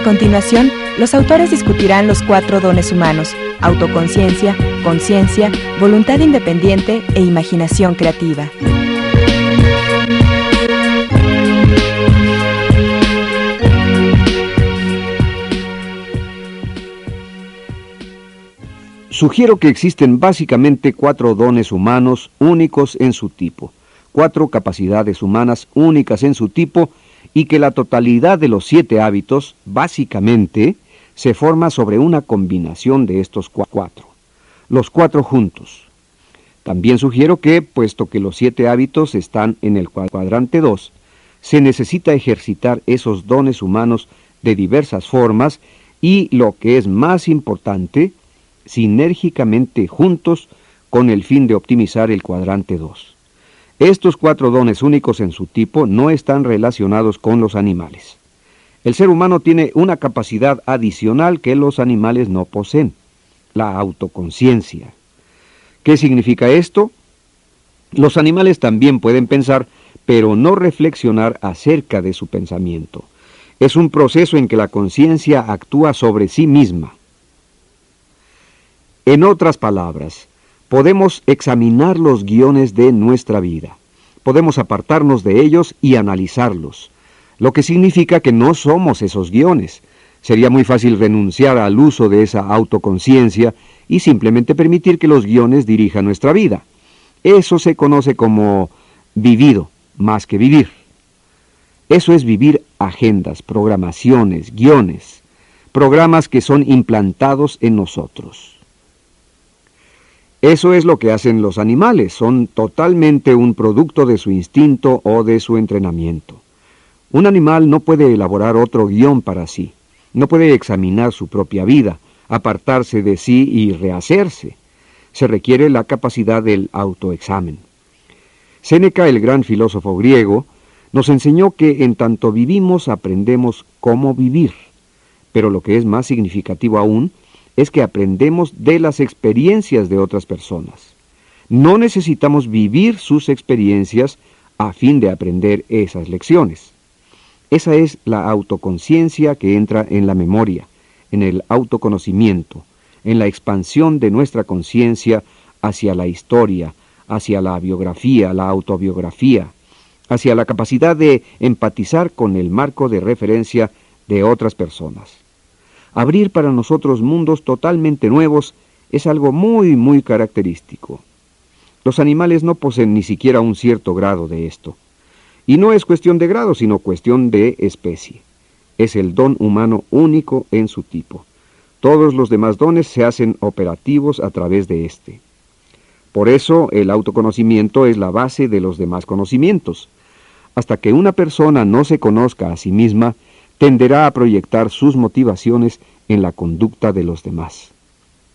A continuación, los autores discutirán los cuatro dones humanos, autoconciencia, conciencia, voluntad independiente e imaginación creativa. Sugiero que existen básicamente cuatro dones humanos únicos en su tipo, cuatro capacidades humanas únicas en su tipo y que la totalidad de los siete hábitos, básicamente, se forma sobre una combinación de estos cuatro, los cuatro juntos. También sugiero que, puesto que los siete hábitos están en el cuadrante 2, se necesita ejercitar esos dones humanos de diversas formas y, lo que es más importante, sinérgicamente juntos con el fin de optimizar el cuadrante 2. Estos cuatro dones únicos en su tipo no están relacionados con los animales. El ser humano tiene una capacidad adicional que los animales no poseen, la autoconciencia. ¿Qué significa esto? Los animales también pueden pensar, pero no reflexionar acerca de su pensamiento. Es un proceso en que la conciencia actúa sobre sí misma. En otras palabras, podemos examinar los guiones de nuestra vida. Podemos apartarnos de ellos y analizarlos, lo que significa que no somos esos guiones. Sería muy fácil renunciar al uso de esa autoconciencia y simplemente permitir que los guiones dirijan nuestra vida. Eso se conoce como vivido más que vivir. Eso es vivir agendas, programaciones, guiones, programas que son implantados en nosotros. Eso es lo que hacen los animales, son totalmente un producto de su instinto o de su entrenamiento. Un animal no puede elaborar otro guion para sí, no puede examinar su propia vida, apartarse de sí y rehacerse. Se requiere la capacidad del autoexamen. Séneca, el gran filósofo griego, nos enseñó que en tanto vivimos aprendemos cómo vivir, pero lo que es más significativo aún es que aprendemos de las experiencias de otras personas. No necesitamos vivir sus experiencias a fin de aprender esas lecciones. Esa es la autoconciencia que entra en la memoria, en el autoconocimiento, en la expansión de nuestra conciencia hacia la historia, hacia la biografía, la autobiografía, hacia la capacidad de empatizar con el marco de referencia de otras personas. Abrir para nosotros mundos totalmente nuevos es algo muy, muy característico. Los animales no poseen ni siquiera un cierto grado de esto. Y no es cuestión de grado, sino cuestión de especie. Es el don humano único en su tipo. Todos los demás dones se hacen operativos a través de éste. Por eso el autoconocimiento es la base de los demás conocimientos. Hasta que una persona no se conozca a sí misma, tenderá a proyectar sus motivaciones en la conducta de los demás.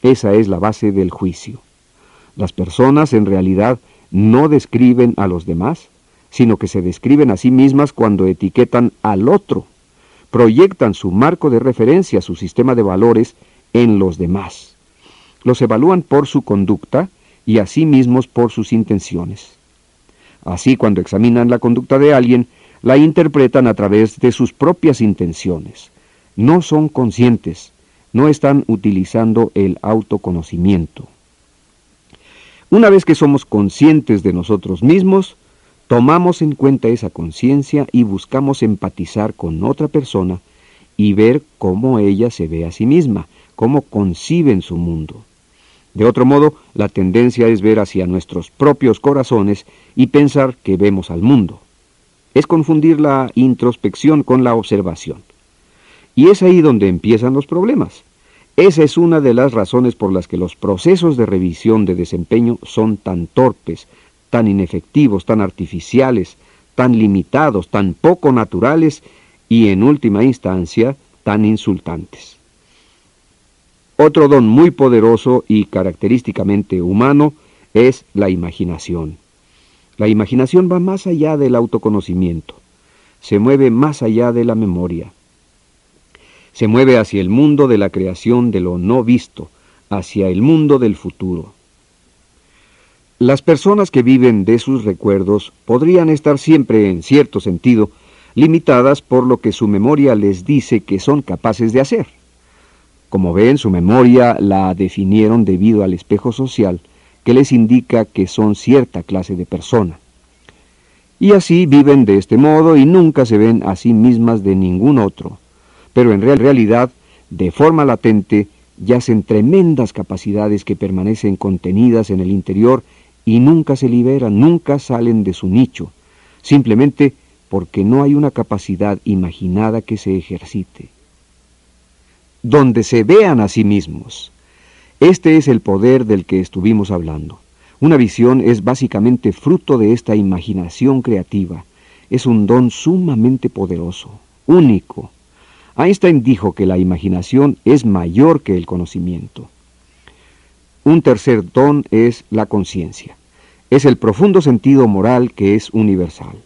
Esa es la base del juicio. Las personas en realidad no describen a los demás, sino que se describen a sí mismas cuando etiquetan al otro, proyectan su marco de referencia, su sistema de valores, en los demás. Los evalúan por su conducta y a sí mismos por sus intenciones. Así, cuando examinan la conducta de alguien, la interpretan a través de sus propias intenciones. No son conscientes, no están utilizando el autoconocimiento. Una vez que somos conscientes de nosotros mismos, tomamos en cuenta esa conciencia y buscamos empatizar con otra persona y ver cómo ella se ve a sí misma, cómo conciben su mundo. De otro modo, la tendencia es ver hacia nuestros propios corazones y pensar que vemos al mundo es confundir la introspección con la observación. Y es ahí donde empiezan los problemas. Esa es una de las razones por las que los procesos de revisión de desempeño son tan torpes, tan inefectivos, tan artificiales, tan limitados, tan poco naturales y en última instancia tan insultantes. Otro don muy poderoso y característicamente humano es la imaginación. La imaginación va más allá del autoconocimiento, se mueve más allá de la memoria, se mueve hacia el mundo de la creación de lo no visto, hacia el mundo del futuro. Las personas que viven de sus recuerdos podrían estar siempre, en cierto sentido, limitadas por lo que su memoria les dice que son capaces de hacer. Como ven, su memoria la definieron debido al espejo social que les indica que son cierta clase de persona. Y así viven de este modo y nunca se ven a sí mismas de ningún otro. Pero en realidad, de forma latente, yacen tremendas capacidades que permanecen contenidas en el interior y nunca se liberan, nunca salen de su nicho, simplemente porque no hay una capacidad imaginada que se ejercite. Donde se vean a sí mismos. Este es el poder del que estuvimos hablando. Una visión es básicamente fruto de esta imaginación creativa. Es un don sumamente poderoso, único. Einstein dijo que la imaginación es mayor que el conocimiento. Un tercer don es la conciencia. Es el profundo sentido moral que es universal.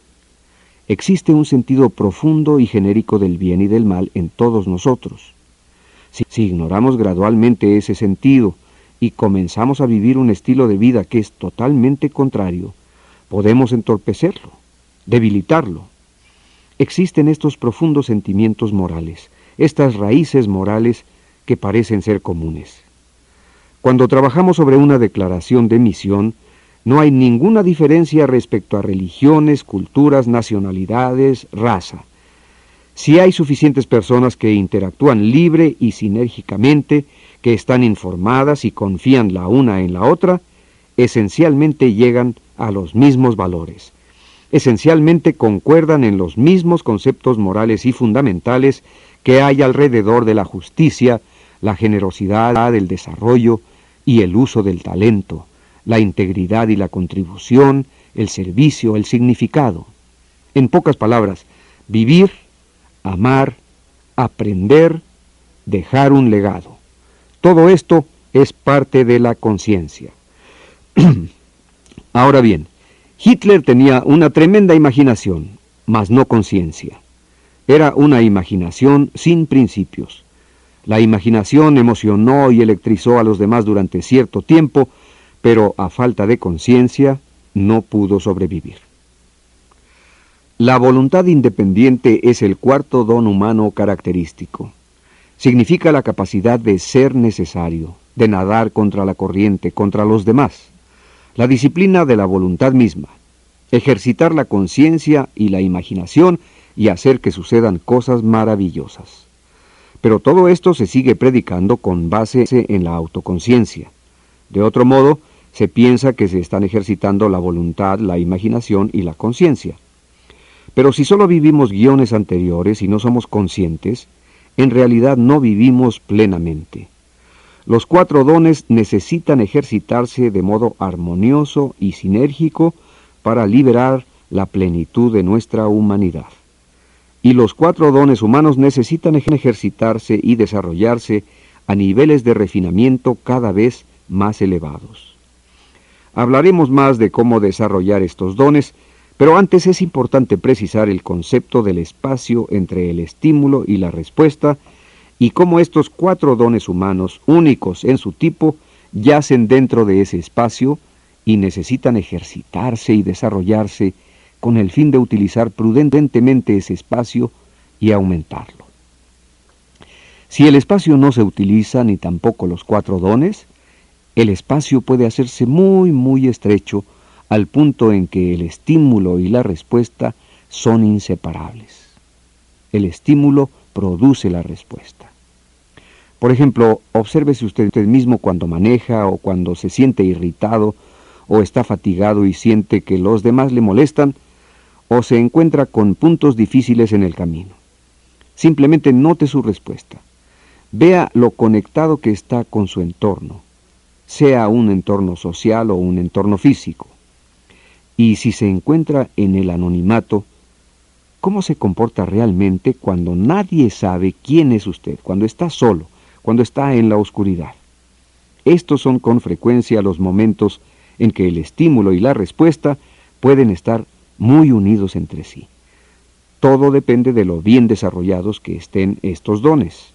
Existe un sentido profundo y genérico del bien y del mal en todos nosotros. Si, ignoramos gradualmente ese sentido y comenzamos a vivir un estilo de vida que es totalmente contrario, podemos entorpecerlo, debilitarlo. Existen estos profundos sentimientos morales, estas raíces morales que parecen ser comunes. Cuando trabajamos sobre una declaración de misión, no hay ninguna diferencia respecto a religiones, culturas, nacionalidades, raza. Si hay suficientes personas que interactúan libre y sinérgicamente, que están informadas y confían la una en la otra, esencialmente llegan a los mismos valores. Esencialmente concuerdan en los mismos conceptos morales y fundamentales que hay alrededor de la justicia, la generosidad, el desarrollo y el uso del talento, la integridad y la contribución, el servicio, el significado. En pocas palabras, vivir, amar, aprender, dejar un legado. Todo esto es parte de la conciencia. Ahora bien, Hitler tenía una tremenda imaginación, mas no conciencia. Era una imaginación sin principios. La imaginación emocionó y electrizó a los demás durante cierto tiempo, pero a falta de conciencia no pudo sobrevivir. La voluntad independiente es el cuarto don humano característico. Significa la capacidad de ser necesario, de nadar contra la corriente, contra los demás. La disciplina de la voluntad misma. Ejercitar la conciencia y la imaginación y hacer que sucedan cosas maravillosas. Pero todo esto se sigue predicando con base en la autoconciencia. De otro modo, se piensa que se están ejercitando la voluntad, la imaginación y la conciencia. Pero si solo vivimos guiones anteriores y no somos conscientes, en realidad no vivimos plenamente. Los cuatro dones necesitan ejercitarse de modo armonioso y sinérgico para liberar la plenitud de nuestra humanidad y los cuatro dones humanos necesitan ejercitarse y desarrollarse a niveles de refinamiento cada vez más elevados. Hablaremos más de cómo desarrollar estos dones, pero antes es importante precisar el concepto del espacio entre el estímulo y la respuesta y cómo estos cuatro dones humanos, únicos en su tipo, yacen dentro de ese espacio y necesitan ejercitarse y desarrollarse con el fin de utilizar prudentemente ese espacio y aumentarlo. Si el espacio no se utiliza ni tampoco los cuatro dones, el espacio puede hacerse muy, muy estrecho al punto en que el estímulo y la respuesta son inseparables. El estímulo produce la respuesta. Por ejemplo, obsérvese usted mismo cuando maneja o cuando se siente irritado o está fatigado y siente que los demás le molestan, o se encuentra con puntos difíciles en el camino. Simplemente note su respuesta. Vea lo conectado que está con su entorno, sea un entorno social o un entorno físico. Y si se encuentra en el anonimato, cómo se comporta realmente cuando nadie sabe quién es usted, cuando está solo, cuando está en la oscuridad. Estos son con frecuencia los momentos en que el estímulo y la respuesta pueden estar muy unidos entre sí. Todo depende de lo bien desarrollados que estén estos dones.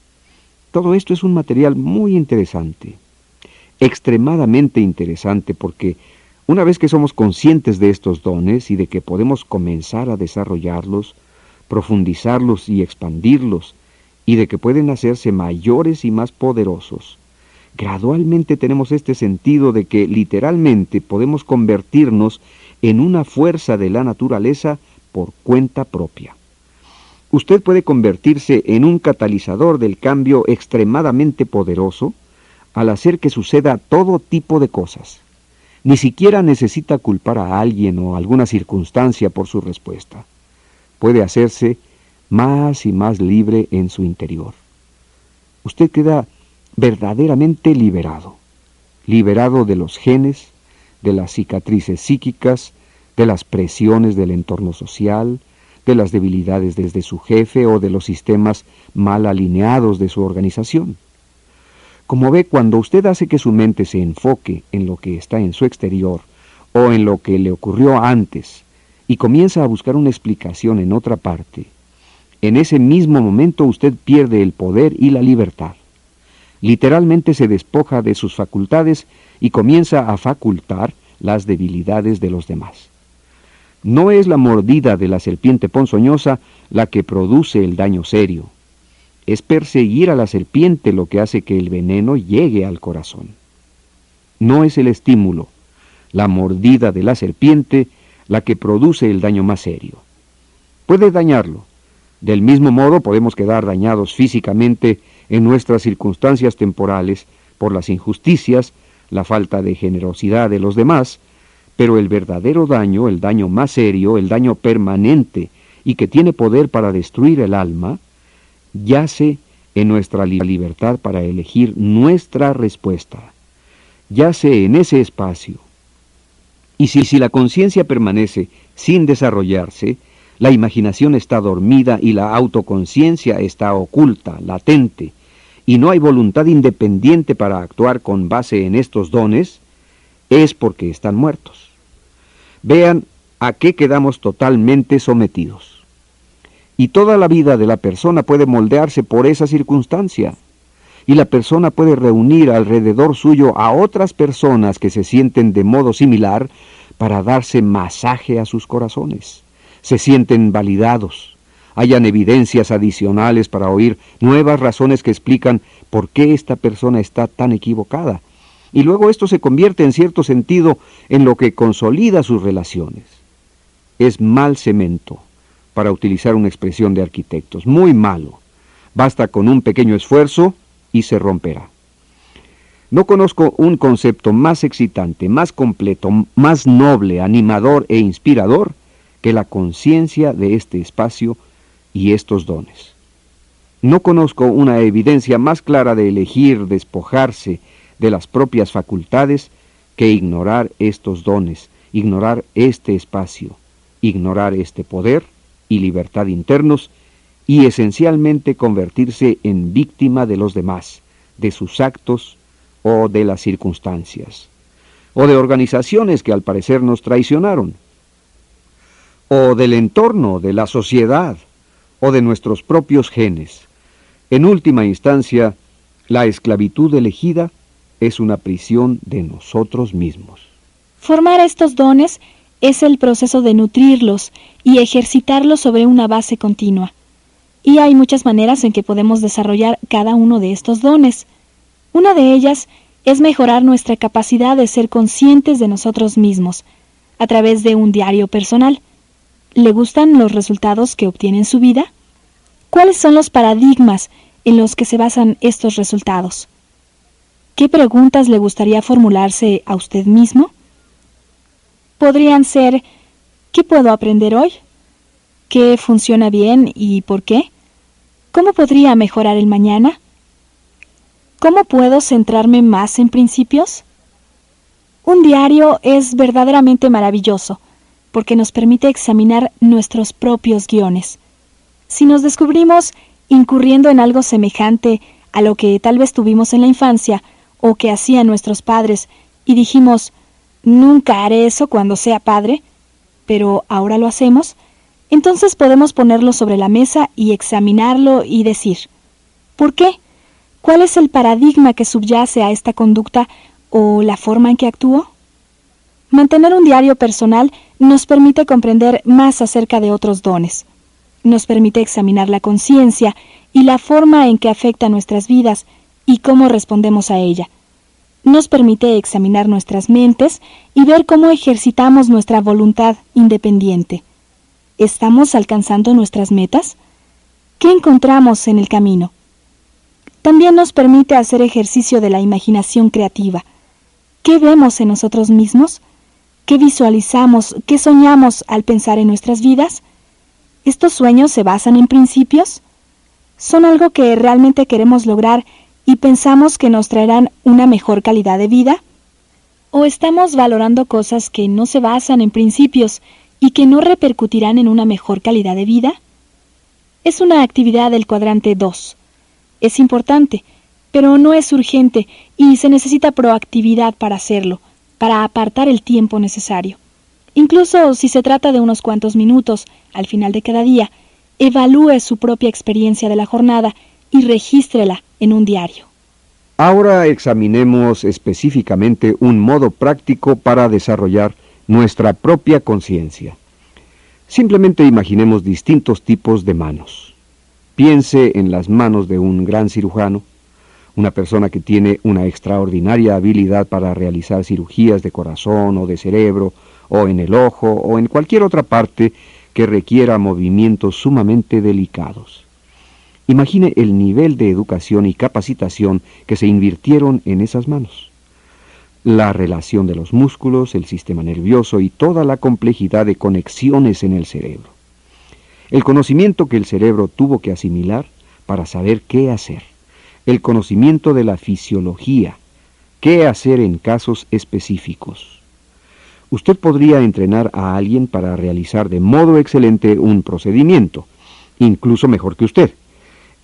Todo esto es un material muy interesante, extremadamente interesante porque una vez que somos conscientes de estos dones y de que podemos comenzar a desarrollarlos, profundizarlos y expandirlos, y de que pueden hacerse mayores y más poderosos, gradualmente tenemos este sentido de que literalmente podemos convertirnos en una fuerza de la naturaleza por cuenta propia. Usted puede convertirse en un catalizador del cambio extremadamente poderoso al hacer que suceda todo tipo de cosas. Ni siquiera necesita culpar a alguien o alguna circunstancia por su respuesta. Puede hacerse más y más libre en su interior. Usted queda verdaderamente liberado, liberado de los genes, de las cicatrices psíquicas, de las presiones del entorno social, de las debilidades desde su jefe o de los sistemas mal alineados de su organización. Como ve, cuando usted hace que su mente se enfoque en lo que está en su exterior o en lo que le ocurrió antes y comienza a buscar una explicación en otra parte, en ese mismo momento usted pierde el poder y la libertad. Literalmente se despoja de sus facultades y comienza a facultar las debilidades de los demás. No es la mordida de la serpiente ponzoñosa la que produce el daño serio, es perseguir a la serpiente lo que hace que el veneno llegue al corazón. No es el estímulo, la mordida de la serpiente, la que produce el daño más serio. Puede dañarlo. Del mismo modo podemos quedar dañados físicamente en nuestras circunstancias temporales por las injusticias, la falta de generosidad de los demás, pero el verdadero daño, el daño más serio, el daño permanente y que tiene poder para destruir el alma, yace en nuestra libertad para elegir nuestra respuesta. Yace en ese espacio. Y si, la conciencia permanece sin desarrollarse, la imaginación está dormida y la autoconciencia está oculta, latente, y no hay voluntad independiente para actuar con base en estos dones, es porque están muertos. Vean a qué quedamos totalmente sometidos y toda la vida de la persona puede moldearse por esa circunstancia. Y la persona puede reunir alrededor suyo a otras personas que se sienten de modo similar para darse masaje a sus corazones. Se sienten validados. Hayan evidencias adicionales para oír nuevas razones que explican por qué esta persona está tan equivocada. Y luego esto se convierte en cierto sentido en lo que consolida sus relaciones. Es mal cemento para utilizar una expresión de arquitectos. Muy malo. Basta con un pequeño esfuerzo y se romperá. No conozco un concepto más excitante, más completo, más noble, animador e inspirador que la conciencia de este espacio y estos dones. No conozco una evidencia más clara de elegir despojarse de las propias facultades que ignorar estos dones, ignorar este espacio, ignorar este poder y libertad internos y esencialmente convertirse en víctima de los demás, de sus actos o de las circunstancias, o de organizaciones que al parecer nos traicionaron, o del entorno, de la sociedad, o de nuestros propios genes. En última instancia, la esclavitud elegida es una prisión de nosotros mismos. Formar estos dones es el proceso de nutrirlos y ejercitarlos sobre una base continua. Y hay muchas maneras en que podemos desarrollar cada uno de estos dones. Una de ellas es mejorar nuestra capacidad de ser conscientes de nosotros mismos, a través de un diario personal. ¿Le gustan los resultados que obtiene en su vida? ¿Cuáles son los paradigmas en los que se basan estos resultados? ¿Qué preguntas le gustaría formularse a usted mismo? Podrían ser ¿qué puedo aprender hoy? ¿Qué funciona bien y por qué? ¿Cómo podría mejorar el mañana? ¿Cómo puedo centrarme más en principios? Un diario es verdaderamente maravilloso, porque nos permite examinar nuestros propios guiones. Si nos descubrimos incurriendo en algo semejante a lo que tal vez tuvimos en la infancia o que hacían nuestros padres y dijimos, nunca haré eso cuando sea padre, pero ahora lo hacemos, entonces podemos ponerlo sobre la mesa y examinarlo y decir, ¿por qué? ¿Cuál es el paradigma que subyace a esta conducta o la forma en que actúo? Mantener un diario personal nos permite comprender más acerca de otros dones. Nos permite examinar la conciencia y la forma en que afecta nuestras vidas y cómo respondemos a ella. Nos permite examinar nuestras mentes y ver cómo ejercitamos nuestra voluntad independiente. ¿Estamos alcanzando nuestras metas? ¿Qué encontramos en el camino? También nos permite hacer ejercicio de la imaginación creativa. ¿Qué vemos en nosotros mismos? ¿Qué visualizamos, qué soñamos al pensar en nuestras vidas? ¿Estos sueños se basan en principios? ¿Son algo que realmente queremos lograr y pensamos que nos traerán una mejor calidad de vida? ¿O estamos valorando cosas que no se basan en principios y que no repercutirán en una mejor calidad de vida? Es una actividad del cuadrante 2 es importante, pero no es urgente y se necesita proactividad para hacerlo, para apartar el tiempo necesario. Incluso si se trata de unos cuantos minutos al final de cada día, evalúe su propia experiencia de la jornada y regístrela en un diario. Ahora examinemos específicamente un modo práctico para desarrollar nuestra propia conciencia. Simplemente imaginemos distintos tipos de manos. Piense en las manos de un gran cirujano, una persona que tiene una extraordinaria habilidad para realizar cirugías de corazón o de cerebro, o en el ojo, o en cualquier otra parte que requiera movimientos sumamente delicados. Imagine el nivel de educación y capacitación que se invirtieron en esas manos. La relación de los músculos, el sistema nervioso y toda la complejidad de conexiones en el cerebro el conocimiento que el cerebro tuvo que asimilar para saber qué hacer, el conocimiento de la fisiología, qué hacer en casos específicos. Usted podría entrenar a alguien para realizar de modo excelente un procedimiento, incluso mejor que usted.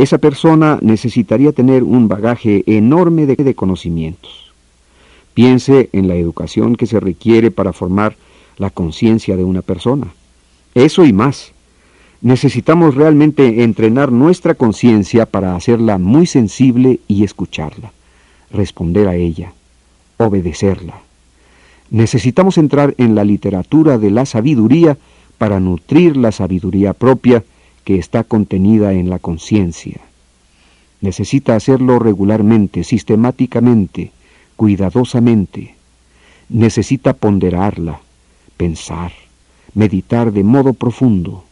Esa persona necesitaría tener un bagaje enorme de, conocimientos. Piense en la educación que se requiere para formar la conciencia de una persona. Eso y más necesitamos realmente entrenar nuestra conciencia para hacerla muy sensible y escucharla, responder a ella, obedecerla. Necesitamos entrar en la literatura de la sabiduría para nutrir la sabiduría propia que está contenida en la conciencia. Necesita hacerlo regularmente, sistemáticamente, cuidadosamente. Necesita ponderarla, pensar, meditar de modo profundo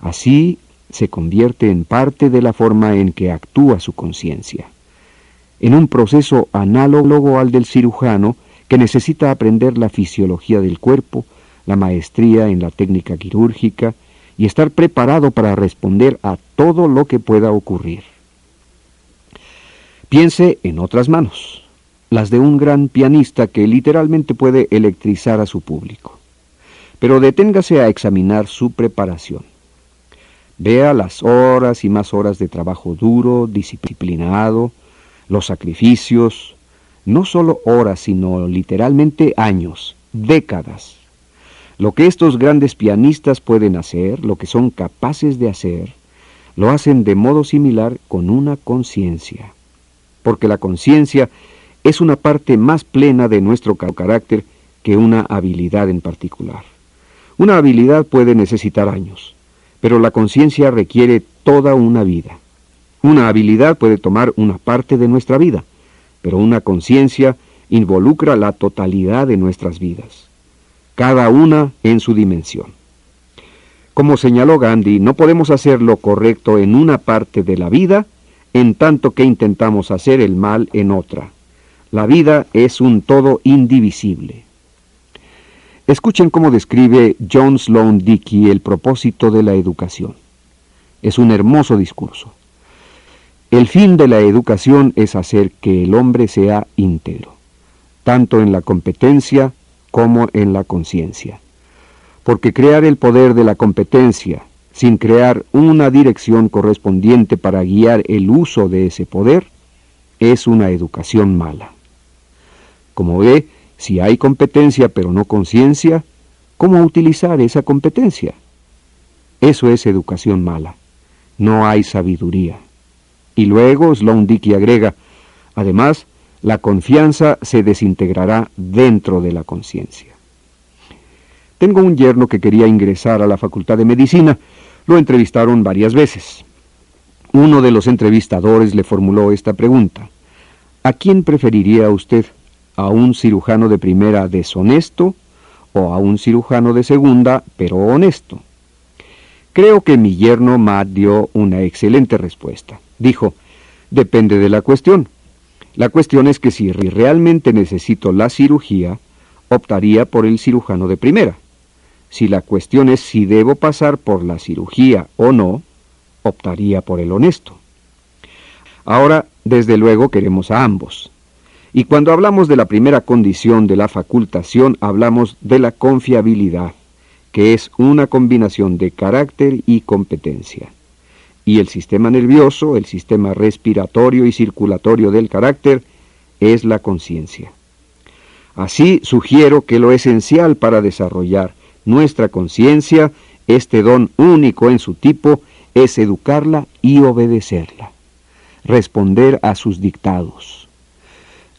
Así se convierte en parte de la forma en que actúa su conciencia. En un proceso análogo al del cirujano, que necesita aprender la fisiología del cuerpo, la maestría en la técnica quirúrgica y estar preparado para responder a todo lo que pueda ocurrir. Piense en otras manos, las de un gran pianista que literalmente puede electrizar a su público. Pero deténgase a examinar su preparación. Vea las horas y más horas de trabajo duro, disciplinado, los sacrificios, no solo horas, sino literalmente años, décadas. Lo que estos grandes pianistas pueden hacer, lo que son capaces de hacer, lo hacen de modo similar con una conciencia. Porque la conciencia es una parte más plena de nuestro carácter que una habilidad en particular. Una habilidad puede necesitar años, pero la conciencia requiere toda una vida. Una habilidad puede tomar una parte de nuestra vida, pero una conciencia involucra la totalidad de nuestras vidas, cada una en su dimensión. Como señaló Gandhi, no podemos hacer lo correcto en una parte de la vida en tanto que intentamos hacer el mal en otra. La vida es un todo indivisible. Escuchen cómo describe John Sloan Dickey el propósito de la educación. Es un hermoso discurso. El fin de la educación es hacer que el hombre sea íntegro, tanto en la competencia como en la conciencia. porque crear el poder de la competencia sin crear una dirección correspondiente para guiar el uso de ese poder es una educación mala. Como ve, si hay competencia pero no conciencia, ¿cómo utilizar esa competencia? Eso es educación mala. No hay sabiduría. Y luego Sloan Dickey agrega, además, la confianza se desintegrará dentro de la conciencia. Tengo un yerno que quería ingresar a la Facultad de Medicina. Lo entrevistaron varias veces. Uno de los entrevistadores le formuló esta pregunta. ¿A quién preferiría usted? ¿A un cirujano de primera deshonesto o a un cirujano de segunda pero honesto? Creo que mi yerno Matt dio una excelente respuesta. Dijo, depende de la cuestión. La cuestión es que si realmente necesito la cirugía, optaría por el cirujano de primera. Si la cuestión es si debo pasar por la cirugía o no, optaría por el honesto. Ahora, desde luego, queremos a ambos. Y cuando hablamos de la primera condición de la facultación, hablamos de la confiabilidad, que es una combinación de carácter y competencia y el sistema nervioso, el sistema respiratorio y circulatorio del carácter, es la conciencia. Así sugiero que lo esencial para desarrollar nuestra conciencia, este don único en su tipo, es educarla y obedecerla, responder a sus dictados.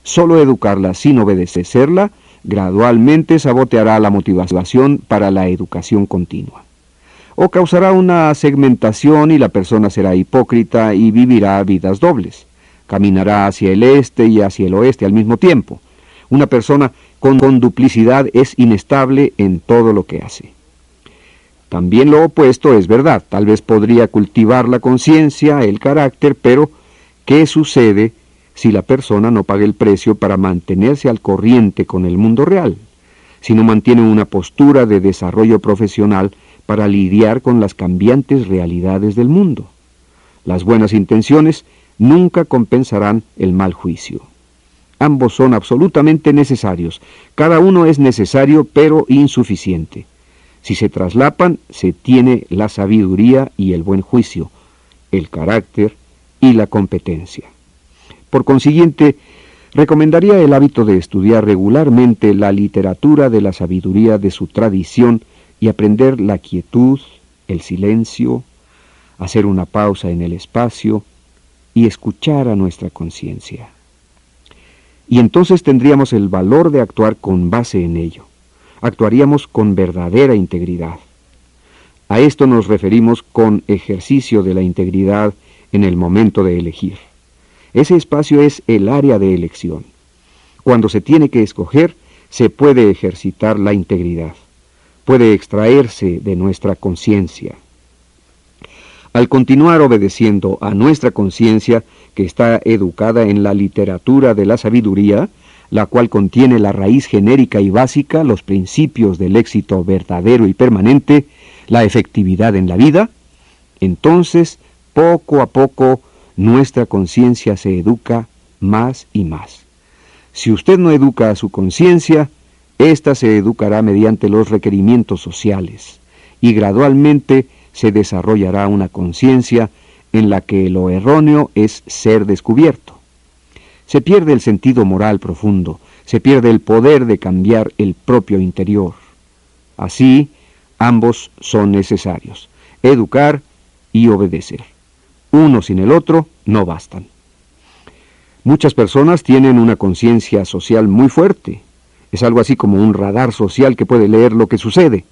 Solo educarla sin obedecerla gradualmente saboteará la motivación para la educación continua o causará una segmentación y la persona será hipócrita y vivirá vidas dobles. Caminará hacia el este y hacia el oeste al mismo tiempo. Una persona con, duplicidad es inestable en todo lo que hace. También lo opuesto es verdad. Tal vez podría cultivar la conciencia, el carácter, pero ¿qué sucede si la persona no paga el precio para mantenerse al corriente con el mundo real? Si no mantiene una postura de desarrollo profesional para lidiar con las cambiantes realidades del mundo. Las buenas intenciones nunca compensarán el mal juicio. Ambos son absolutamente necesarios. Cada uno es necesario pero insuficiente. Si se traslapan, se tiene la sabiduría y el buen juicio, el carácter y la competencia. Por consiguiente, recomendaría el hábito de estudiar regularmente la literatura de la sabiduría de su tradición y aprender la quietud, el silencio, hacer una pausa en el espacio y escuchar a nuestra conciencia. Y entonces tendríamos el valor de actuar con base en ello. Actuaríamos con verdadera integridad. A esto nos referimos con ejercicio de la integridad en el momento de elegir. Ese espacio es el área de elección. Cuando se tiene que escoger, se puede ejercitar la integridad puede extraerse de nuestra conciencia. Al continuar obedeciendo a nuestra conciencia, que está educada en la literatura de la sabiduría, la cual contiene la raíz genérica y básica, los principios del éxito verdadero y permanente, la efectividad en la vida, entonces, poco a poco, nuestra conciencia se educa más y más. Si usted no educa a su conciencia, esta se educará mediante los requerimientos sociales y gradualmente se desarrollará una conciencia en la que lo erróneo es ser descubierto. Se pierde el sentido moral profundo, se pierde el poder de cambiar el propio interior. Así, ambos son necesarios, educar y obedecer. Uno sin el otro no bastan. Muchas personas tienen una conciencia social muy fuerte, es algo así como un radar social que puede leer lo que sucede.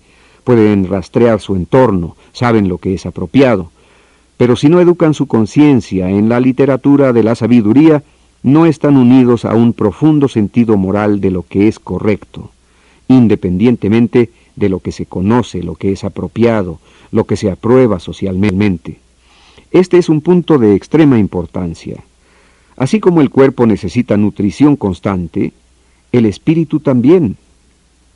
Pueden rastrear su entorno, saben lo que es apropiado. Pero si no educan su conciencia en la literatura de la sabiduría, no están unidos a un profundo sentido moral de lo que es correcto, independientemente de lo que se conoce, lo que es apropiado, lo que se aprueba socialmente. Este es un punto de extrema importancia. Así como el cuerpo necesita nutrición constante, el espíritu también.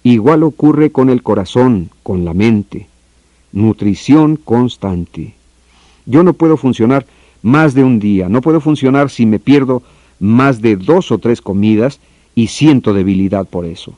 Igual ocurre con el corazón, con la mente. Nutrición constante. Yo no puedo funcionar más de un día, no puedo funcionar si me pierdo más de dos o tres comidas y siento debilidad por eso.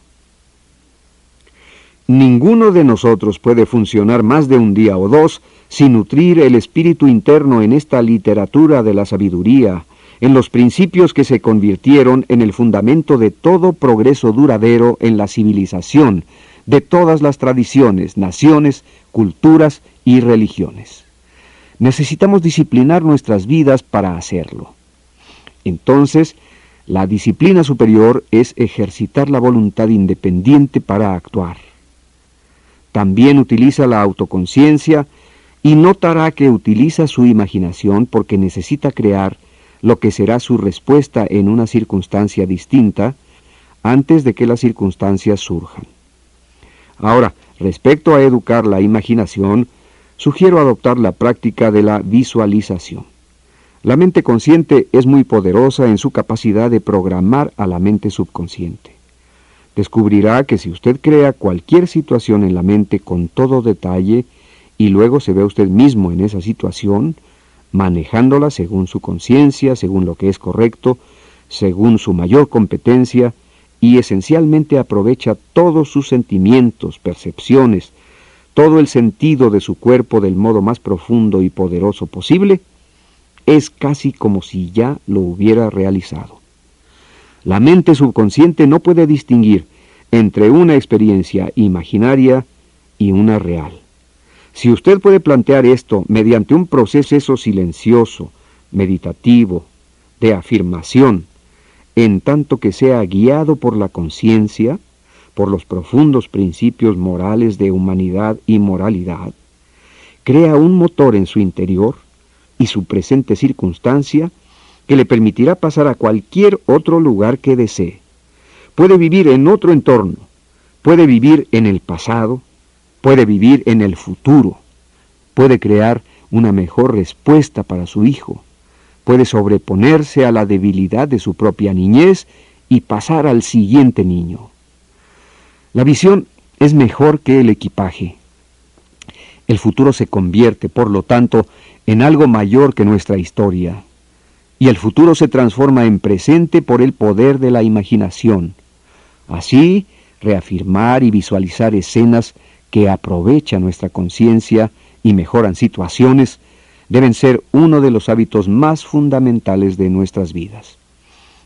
Ninguno de nosotros puede funcionar más de un día o dos sin nutrir el espíritu interno en esta literatura de la sabiduría, en los principios que se convirtieron en el fundamento de todo progreso duradero en la civilización, de todas las tradiciones, naciones, culturas y religiones. Necesitamos disciplinar nuestras vidas para hacerlo. Entonces, la disciplina superior es ejercitar la voluntad independiente para actuar. También utiliza la autoconciencia y notará que utiliza su imaginación porque necesita crear lo que será su respuesta en una circunstancia distinta antes de que las circunstancias surjan. Ahora, respecto a educar la imaginación, sugiero adoptar la práctica de la visualización. La mente consciente es muy poderosa en su capacidad de programar a la mente subconsciente. Descubrirá que si usted crea cualquier situación en la mente con todo detalle y luego se ve usted mismo en esa situación, manejándola según su conciencia, según lo que es correcto, según su mayor competencia, y esencialmente aprovecha todos sus sentimientos, percepciones, todo el sentido de su cuerpo del modo más profundo y poderoso posible, es casi como si ya lo hubiera realizado. La mente subconsciente no puede distinguir entre una experiencia imaginaria y una real. Si usted puede plantear esto mediante un proceso silencioso, meditativo, de afirmación, en tanto que sea guiado por la conciencia, por los profundos principios morales de humanidad y moralidad, crea un motor en su interior y su presente circunstancia que le permitirá pasar a cualquier otro lugar que desee. Puede vivir en otro entorno, puede vivir en el pasado, puede vivir en el futuro, puede crear una mejor respuesta para su hijo, puede sobreponerse a la debilidad de su propia niñez y pasar al siguiente niño. La visión es mejor que el equipaje. El futuro se convierte, por lo tanto, en algo mayor que nuestra historia, y el futuro se transforma en presente por el poder de la imaginación. Así, reafirmar y visualizar escenas que aprovechan nuestra conciencia y mejoran situaciones deben ser uno de los hábitos más fundamentales de nuestras vidas.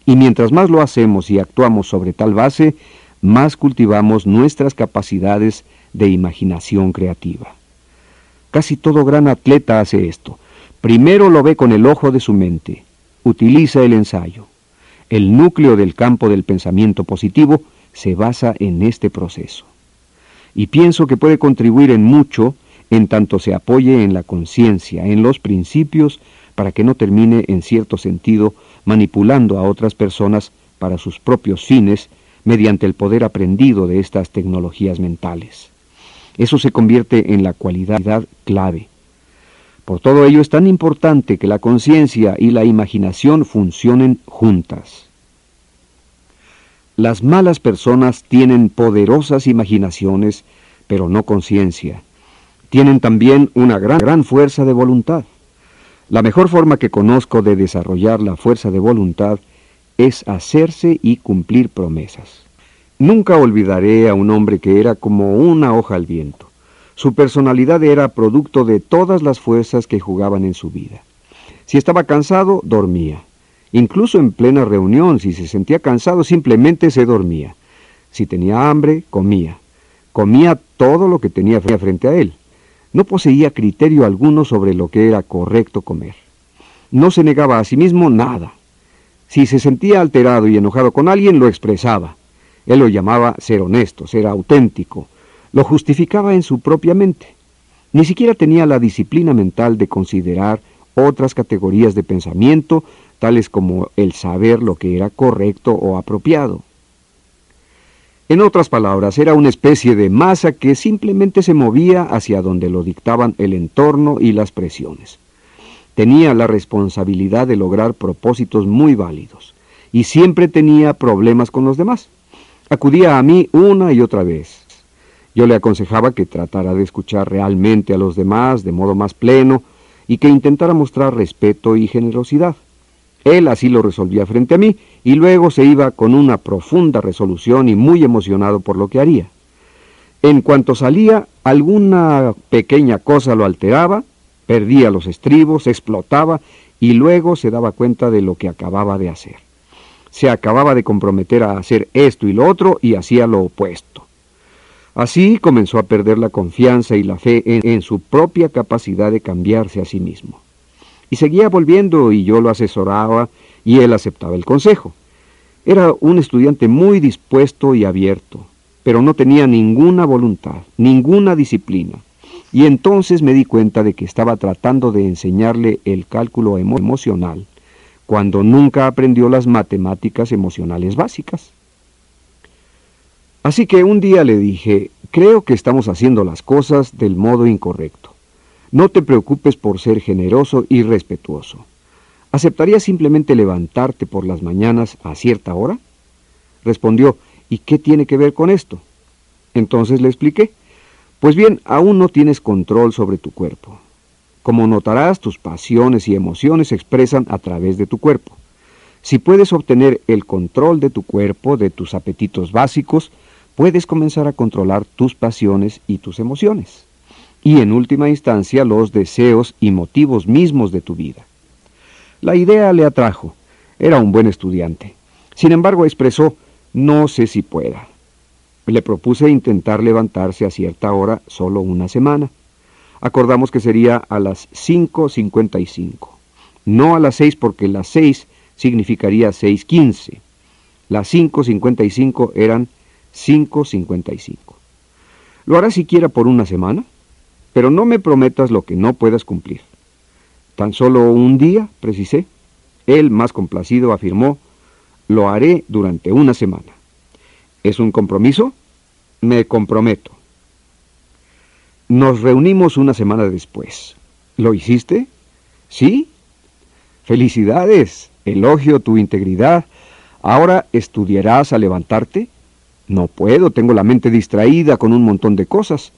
Y mientras más lo hacemos y actuamos sobre tal base, más cultivamos nuestras capacidades de imaginación creativa. Casi todo gran atleta hace esto. Primero lo ve con el ojo de su mente, utiliza el ensayo. El núcleo del campo del pensamiento positivo se basa en este proceso. Y pienso que puede contribuir en mucho en tanto se apoye en la conciencia, en los principios, para que no termine en cierto sentido manipulando a otras personas para sus propios fines mediante el poder aprendido de estas tecnologías mentales. Eso se convierte en la cualidad clave. Por todo ello es tan importante que la conciencia y la imaginación funcionen juntas. Las malas personas tienen poderosas imaginaciones, pero no conciencia. Tienen también una gran, fuerza de voluntad. La mejor forma que conozco de desarrollar la fuerza de voluntad es hacerse y cumplir promesas. Nunca olvidaré a un hombre que era como una hoja al viento. Su personalidad era producto de todas las fuerzas que jugaban en su vida. Si estaba cansado, dormía. Incluso en plena reunión, si se sentía cansado, simplemente se dormía. Si tenía hambre, comía. Comía todo lo que tenía frente a él. No poseía criterio alguno sobre lo que era correcto comer. No se negaba a sí mismo nada. Si se sentía alterado y enojado con alguien, lo expresaba. Él lo llamaba ser honesto, ser auténtico. Lo justificaba en su propia mente. Ni siquiera tenía la disciplina mental de considerar otras categorías de pensamiento, tales como el saber lo que era correcto o apropiado. En otras palabras, era una especie de masa que simplemente se movía hacia donde lo dictaban el entorno y las presiones. Tenía la responsabilidad de lograr propósitos muy válidos y siempre tenía problemas con los demás. Acudía a mí una y otra vez. Yo le aconsejaba que tratara de escuchar realmente a los demás de modo más pleno y que intentara mostrar respeto y generosidad. Él así lo resolvía frente a mí y luego se iba con una profunda resolución y muy emocionado por lo que haría. En cuanto salía, alguna pequeña cosa lo alteraba, perdía los estribos, explotaba y luego se daba cuenta de lo que acababa de hacer. Se acababa de comprometer a hacer esto y lo otro y hacía lo opuesto. Así comenzó a perder la confianza y la fe en, su propia capacidad de cambiarse a sí mismo. Y seguía volviendo y yo lo asesoraba y él aceptaba el consejo. Era un estudiante muy dispuesto y abierto, pero no tenía ninguna voluntad, ninguna disciplina. Y entonces me di cuenta de que estaba tratando de enseñarle el cálculo emocional, cuando nunca aprendió las matemáticas emocionales básicas. Así que un día le dije, creo que estamos haciendo las cosas del modo incorrecto. No te preocupes por ser generoso y respetuoso. ¿Aceptarías simplemente levantarte por las mañanas a cierta hora? Respondió, ¿y qué tiene que ver con esto? Entonces le expliqué, pues bien, aún no tienes control sobre tu cuerpo. Como notarás, tus pasiones y emociones se expresan a través de tu cuerpo. Si puedes obtener el control de tu cuerpo, de tus apetitos básicos, puedes comenzar a controlar tus pasiones y tus emociones, y en última instancia los deseos y motivos mismos de tu vida. La idea le atrajo, era un buen estudiante. Sin embargo, expresó, no sé si pueda. Le propuse intentar levantarse a cierta hora solo una semana. Acordamos que sería a las 5.55. No a las 6 porque las 6 significaría 6.15. Las 5.55 eran 5.55. Lo harás siquiera por una semana, pero no me prometas lo que no puedas cumplir. Tan solo un día, precisé. Él, más complacido, afirmó, lo haré durante una semana. ¿Es un compromiso? Me comprometo. Nos reunimos una semana después. ¿Lo hiciste? ¿Sí? Felicidades. Elogio tu integridad. ¿Ahora estudiarás a levantarte? No puedo, tengo la mente distraída con un montón de cosas.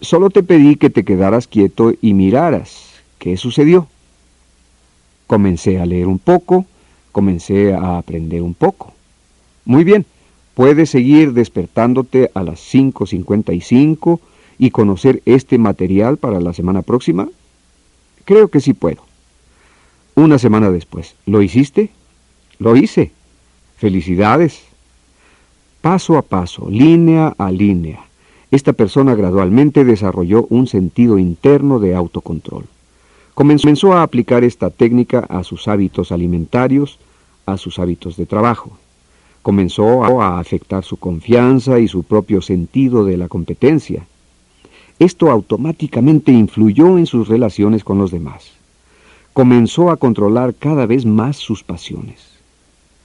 Solo te pedí que te quedaras quieto y miraras. ¿Qué sucedió? Comencé a leer un poco, comencé a aprender un poco. Muy bien, puedes seguir despertándote a las 5.55 y conocer este material para la semana próxima. Creo que sí puedo. Una semana después, ¿lo hiciste? Lo hice. Felicidades paso a paso, línea a línea. Esta persona gradualmente desarrolló un sentido interno de autocontrol. Comenzó a aplicar esta técnica a sus hábitos alimentarios, a sus hábitos de trabajo. Comenzó a afectar su confianza y su propio sentido de la competencia. Esto automáticamente influyó en sus relaciones con los demás. Comenzó a controlar cada vez más sus pasiones.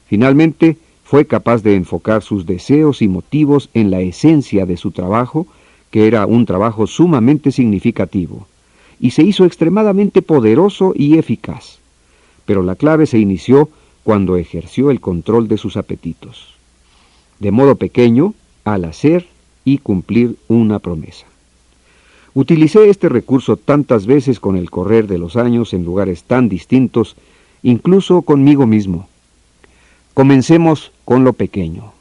Finalmente, fue capaz de enfocar sus deseos y motivos en la esencia de su trabajo, que era un trabajo sumamente significativo, y se hizo extremadamente poderoso y eficaz. Pero la clave se inició cuando ejerció el control de sus apetitos. De modo pequeño, al hacer y cumplir una promesa. Utilicé este recurso tantas veces con el correr de los años en lugares tan distintos, incluso conmigo mismo. Comencemos con lo pequeño.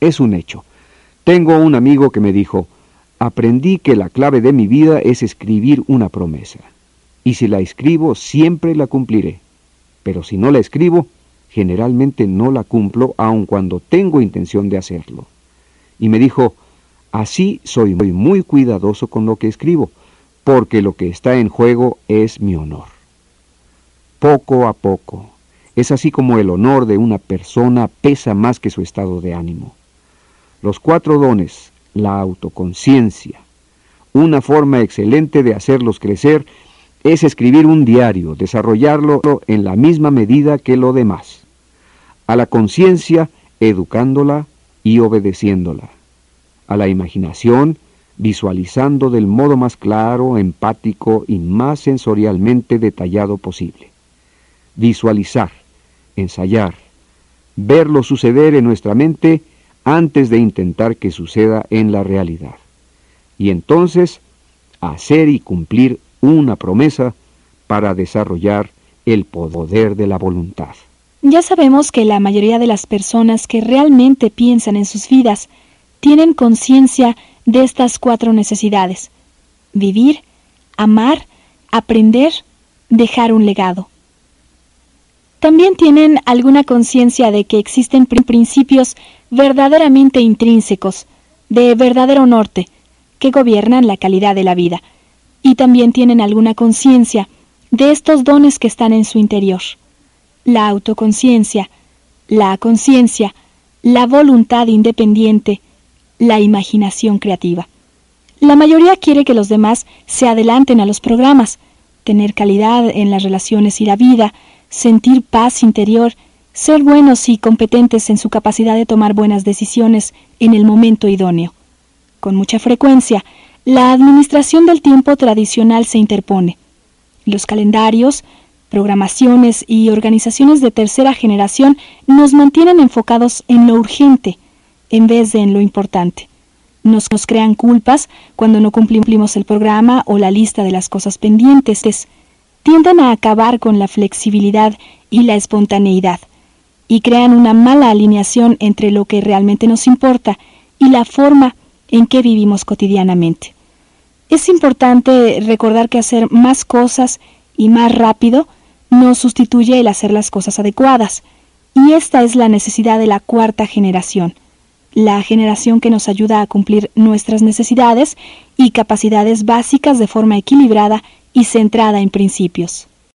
Es un hecho. Tengo un amigo que me dijo, aprendí que la clave de mi vida es escribir una promesa. Y si la escribo, siempre la cumpliré. Pero si no la escribo, generalmente no la cumplo aun cuando tengo intención de hacerlo. Y me dijo, así soy muy, cuidadoso con lo que escribo, porque lo que está en juego es mi honor. Poco a poco, es así como el honor de una persona pesa más que su estado de ánimo. Los cuatro dones, la autoconciencia, una forma excelente de hacerlos crecer es escribir un diario, desarrollarlo en la misma medida que lo demás. A la conciencia, educándola y obedeciéndola. A la imaginación, visualizando del modo más claro, empático y más sensorialmente detallado posible. Visualizar ensayar, verlo suceder en nuestra mente antes de intentar que suceda en la realidad. Y entonces hacer y cumplir una promesa para desarrollar el poder de la voluntad. Ya sabemos que la mayoría de las personas que realmente piensan en sus vidas tienen conciencia de estas cuatro necesidades. Vivir, amar, aprender, dejar un legado. También tienen alguna conciencia de que existen principios verdaderamente intrínsecos, de verdadero norte, que gobiernan la calidad de la vida, y también tienen alguna conciencia de estos dones que están en su interior. La autoconciencia, la conciencia, la voluntad independiente, la imaginación creativa. La mayoría quiere que los demás se adelanten a los programas, tener calidad en las relaciones y la vida, sentir paz interior, ser buenos y competentes en su capacidad de tomar buenas decisiones en el momento idóneo. Con mucha frecuencia, la administración del tiempo tradicional se interpone. Los calendarios, programaciones y organizaciones de tercera generación nos mantienen enfocados en lo urgente en vez de en lo importante. Nos, nos crean culpas cuando no cumplimos el programa o la lista de las cosas pendientes. Tienden a acabar con la flexibilidad y la espontaneidad y crean una mala alineación entre lo que realmente nos importa y la forma en que vivimos cotidianamente. Es importante recordar que hacer más cosas y más rápido no sustituye el hacer las cosas adecuadas, y esta es la necesidad de la cuarta generación, la generación que nos ayuda a cumplir nuestras necesidades y capacidades básicas de forma equilibrada y centrada en principios.